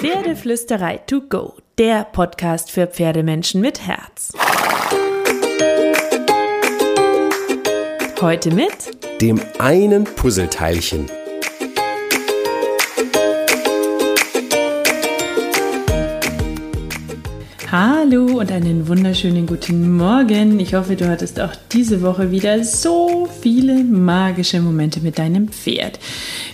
Pferdeflüsterei to go, der Podcast für Pferdemenschen mit Herz. Heute mit dem einen Puzzleteilchen. Hallo und einen wunderschönen guten Morgen. Ich hoffe, du hattest auch diese Woche wieder so viele magische Momente mit deinem Pferd.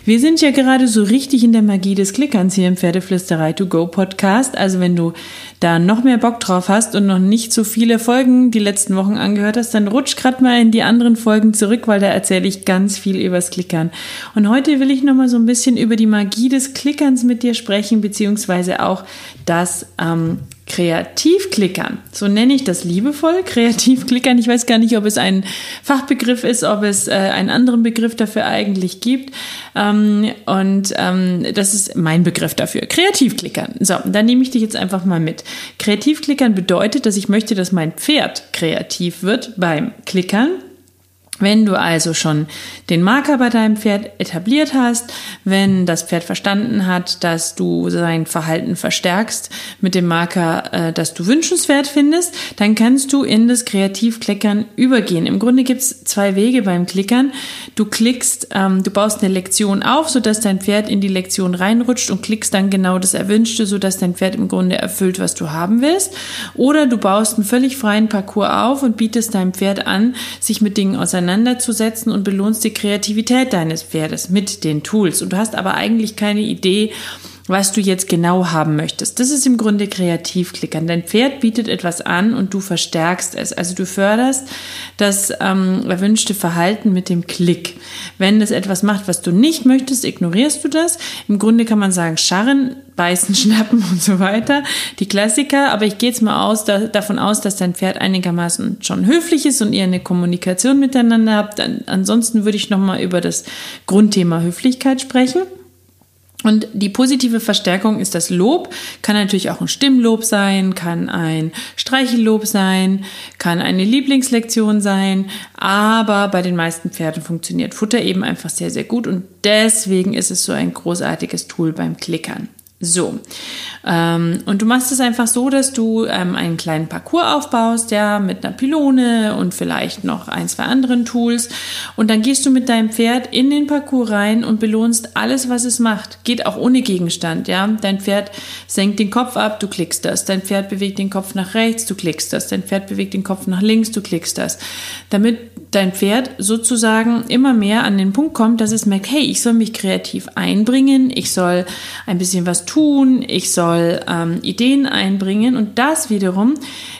Wir sind ja gerade so richtig in der Magie des Klickerns hier im Pferdeflüsterei to go Podcast. Also wenn du da noch mehr Bock drauf hast und noch nicht so viele Folgen die letzten Wochen angehört hast, dann rutsch gerade mal in die anderen Folgen zurück, weil da erzähle ich ganz viel übers Klickern. Und heute will ich noch mal so ein bisschen über die Magie des Klickerns mit dir sprechen, beziehungsweise auch das ähm, Kreativklickern. So nenne ich das liebevoll. Kreativklickern. Ich weiß gar nicht, ob es ein Fachbegriff ist, ob es äh, einen anderen Begriff dafür eigentlich gibt. Ähm, und ähm, das ist mein Begriff dafür. Kreativklickern. So, dann nehme ich dich jetzt einfach mal mit. Kreativklickern bedeutet, dass ich möchte, dass mein Pferd kreativ wird beim Klickern wenn du also schon den Marker bei deinem Pferd etabliert hast, wenn das Pferd verstanden hat, dass du sein Verhalten verstärkst mit dem Marker, äh, das du wünschenswert findest, dann kannst du in das Kreativklickern übergehen. Im Grunde gibt es zwei Wege beim Klickern. Du klickst, ähm, du baust eine Lektion auf, sodass dein Pferd in die Lektion reinrutscht und klickst dann genau das Erwünschte, sodass dein Pferd im Grunde erfüllt, was du haben willst. Oder du baust einen völlig freien Parcours auf und bietest deinem Pferd an, sich mit Dingen auseinanderzusetzen auseinanderzusetzen und belohnst die Kreativität deines Pferdes mit den Tools. Und du hast aber eigentlich keine Idee, was du jetzt genau haben möchtest. Das ist im Grunde Kreativklickern. Dein Pferd bietet etwas an und du verstärkst es. Also du förderst das ähm, erwünschte Verhalten mit dem Klick. Wenn das etwas macht, was du nicht möchtest, ignorierst du das. Im Grunde kann man sagen, scharren, beißen, schnappen und so weiter. Die Klassiker. Aber ich gehe jetzt mal aus, da, davon aus, dass dein Pferd einigermaßen schon höflich ist und ihr eine Kommunikation miteinander habt. ansonsten würde ich nochmal über das Grundthema Höflichkeit sprechen. Und die positive Verstärkung ist das Lob, kann natürlich auch ein Stimmlob sein, kann ein Streichellob sein, kann eine Lieblingslektion sein, aber bei den meisten Pferden funktioniert Futter eben einfach sehr, sehr gut. Und deswegen ist es so ein großartiges Tool beim Klickern. So, ähm, und du machst es einfach so, dass du ähm, einen kleinen Parcours aufbaust, ja, mit einer Pylone und vielleicht noch ein, zwei anderen Tools. Und dann gehst du mit deinem Pferd in den Parcours rein und belohnst alles, was es macht. Geht auch ohne Gegenstand, ja. Dein Pferd senkt den Kopf ab, du klickst das. Dein Pferd bewegt den Kopf nach rechts, du klickst das. Dein Pferd bewegt den Kopf nach links, du klickst das. Damit dein Pferd sozusagen immer mehr an den Punkt kommt, dass es merkt, hey, ich soll mich kreativ einbringen, ich soll ein bisschen was tun, ich soll ähm, Ideen einbringen. Und das wiederum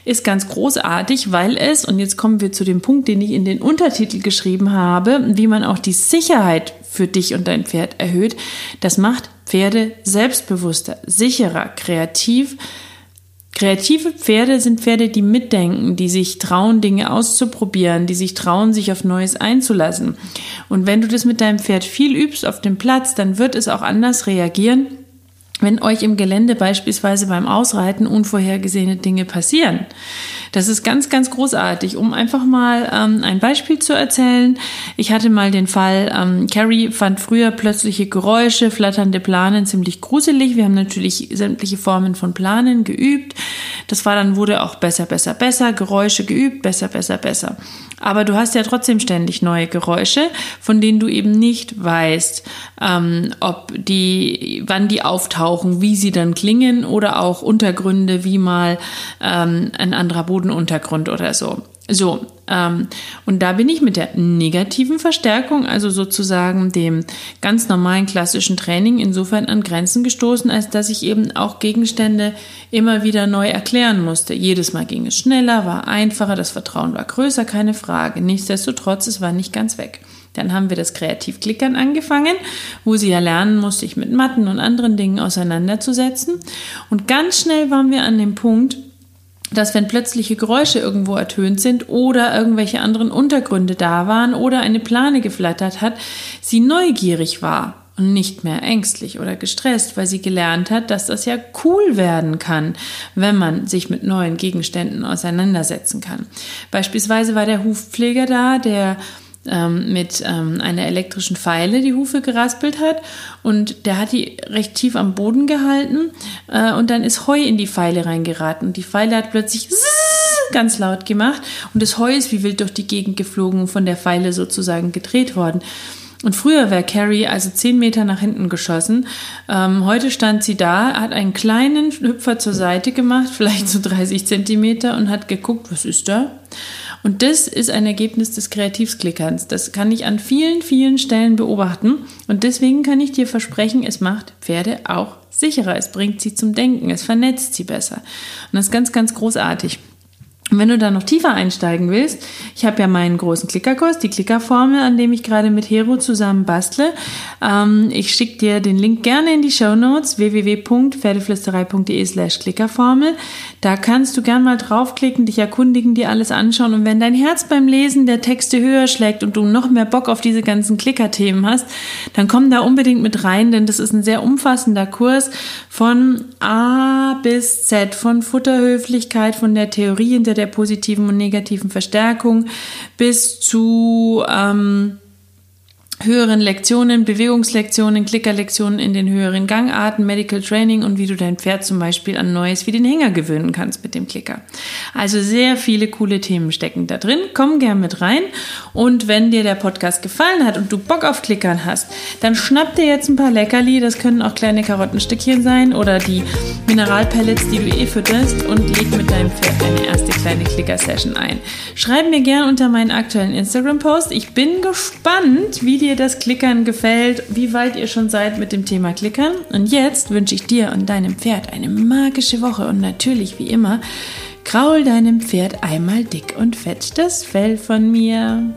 ist ganz großartig, weil es, und jetzt kommen wir zu dem Punkt, den ich in den Untertitel geschrieben habe, wie man auch die Sicherheit für dich und dein Pferd erhöht, das macht Pferde selbstbewusster, sicherer, kreativ, Kreative Pferde sind Pferde, die mitdenken, die sich trauen, Dinge auszuprobieren, die sich trauen, sich auf Neues einzulassen. Und wenn du das mit deinem Pferd viel übst auf dem Platz, dann wird es auch anders reagieren, wenn euch im Gelände beispielsweise beim Ausreiten unvorhergesehene Dinge passieren. Das ist ganz, ganz großartig. Um einfach mal ähm, ein Beispiel zu erzählen. Ich hatte mal den Fall, ähm, Carrie fand früher plötzliche Geräusche, flatternde Planen ziemlich gruselig. Wir haben natürlich sämtliche Formen von Planen geübt. Das war dann, wurde auch besser, besser, besser. Geräusche geübt, besser, besser, besser. Aber du hast ja trotzdem ständig neue Geräusche, von denen du eben nicht weißt, ähm, ob die, wann die auftauchen, wie sie dann klingen oder auch Untergründe wie mal ähm, ein anderer Boden Bodenuntergrund oder so. So, ähm, und da bin ich mit der negativen Verstärkung, also sozusagen dem ganz normalen klassischen Training, insofern an Grenzen gestoßen, als dass ich eben auch Gegenstände immer wieder neu erklären musste. Jedes Mal ging es schneller, war einfacher, das Vertrauen war größer, keine Frage. Nichtsdestotrotz, es war nicht ganz weg. Dann haben wir das Kreativklickern angefangen, wo sie ja lernen musste, sich mit Matten und anderen Dingen auseinanderzusetzen. Und ganz schnell waren wir an dem Punkt, dass wenn plötzliche Geräusche irgendwo ertönt sind oder irgendwelche anderen Untergründe da waren oder eine Plane geflattert hat, sie neugierig war und nicht mehr ängstlich oder gestresst, weil sie gelernt hat, dass das ja cool werden kann, wenn man sich mit neuen Gegenständen auseinandersetzen kann. Beispielsweise war der Hufpfleger da, der ähm, mit ähm, einer elektrischen Feile die Hufe geraspelt hat und der hat die recht tief am Boden gehalten äh, und dann ist Heu in die Feile reingeraten und die Feile hat plötzlich ganz laut gemacht und das Heu ist wie wild durch die Gegend geflogen, von der Feile sozusagen gedreht worden. Und früher wäre Carrie also zehn Meter nach hinten geschossen. Ähm, heute stand sie da, hat einen kleinen Hüpfer zur Seite gemacht, vielleicht so 30 Zentimeter, und hat geguckt, was ist da? Und das ist ein Ergebnis des Kreativsklickerns. Das kann ich an vielen, vielen Stellen beobachten. Und deswegen kann ich dir versprechen, es macht Pferde auch sicherer. Es bringt sie zum Denken. Es vernetzt sie besser. Und das ist ganz, ganz großartig. Und wenn du da noch tiefer einsteigen willst, ich habe ja meinen großen Klickerkurs, die Klickerformel, an dem ich gerade mit Hero zusammen bastle. Ähm, ich schicke dir den Link gerne in die Show Notes www.pferdeflüsterei.de slash Klickerformel. Da kannst du gern mal draufklicken, dich erkundigen, dir alles anschauen. Und wenn dein Herz beim Lesen der Texte höher schlägt und du noch mehr Bock auf diese ganzen Klicker-Themen hast, dann komm da unbedingt mit rein, denn das ist ein sehr umfassender Kurs von A bis Z, von Futterhöflichkeit, von der Theorie hinter der positiven und negativen Verstärkung bis zu ähm, höheren Lektionen, Bewegungslektionen, Klickerlektionen in den höheren Gangarten, Medical Training und wie du dein Pferd zum Beispiel an Neues wie den Hänger gewöhnen kannst mit dem Klicker. Also sehr viele coole Themen stecken da drin. Komm gern mit rein. Und wenn dir der Podcast gefallen hat und du Bock auf Klickern hast, dann schnapp dir jetzt ein paar Leckerli. Das können auch kleine Karottenstückchen sein oder die Mineralpellets, die du eh fütterst und leg mit deinem Pferd deine erste kleine Klicker-Session ein. Schreib mir gern unter meinen aktuellen Instagram-Post. Ich bin gespannt, wie dir das Klickern gefällt, wie weit ihr schon seid mit dem Thema Klickern. Und jetzt wünsche ich dir und deinem Pferd eine magische Woche und natürlich wie immer, kraul deinem Pferd einmal dick und fett das Fell von mir.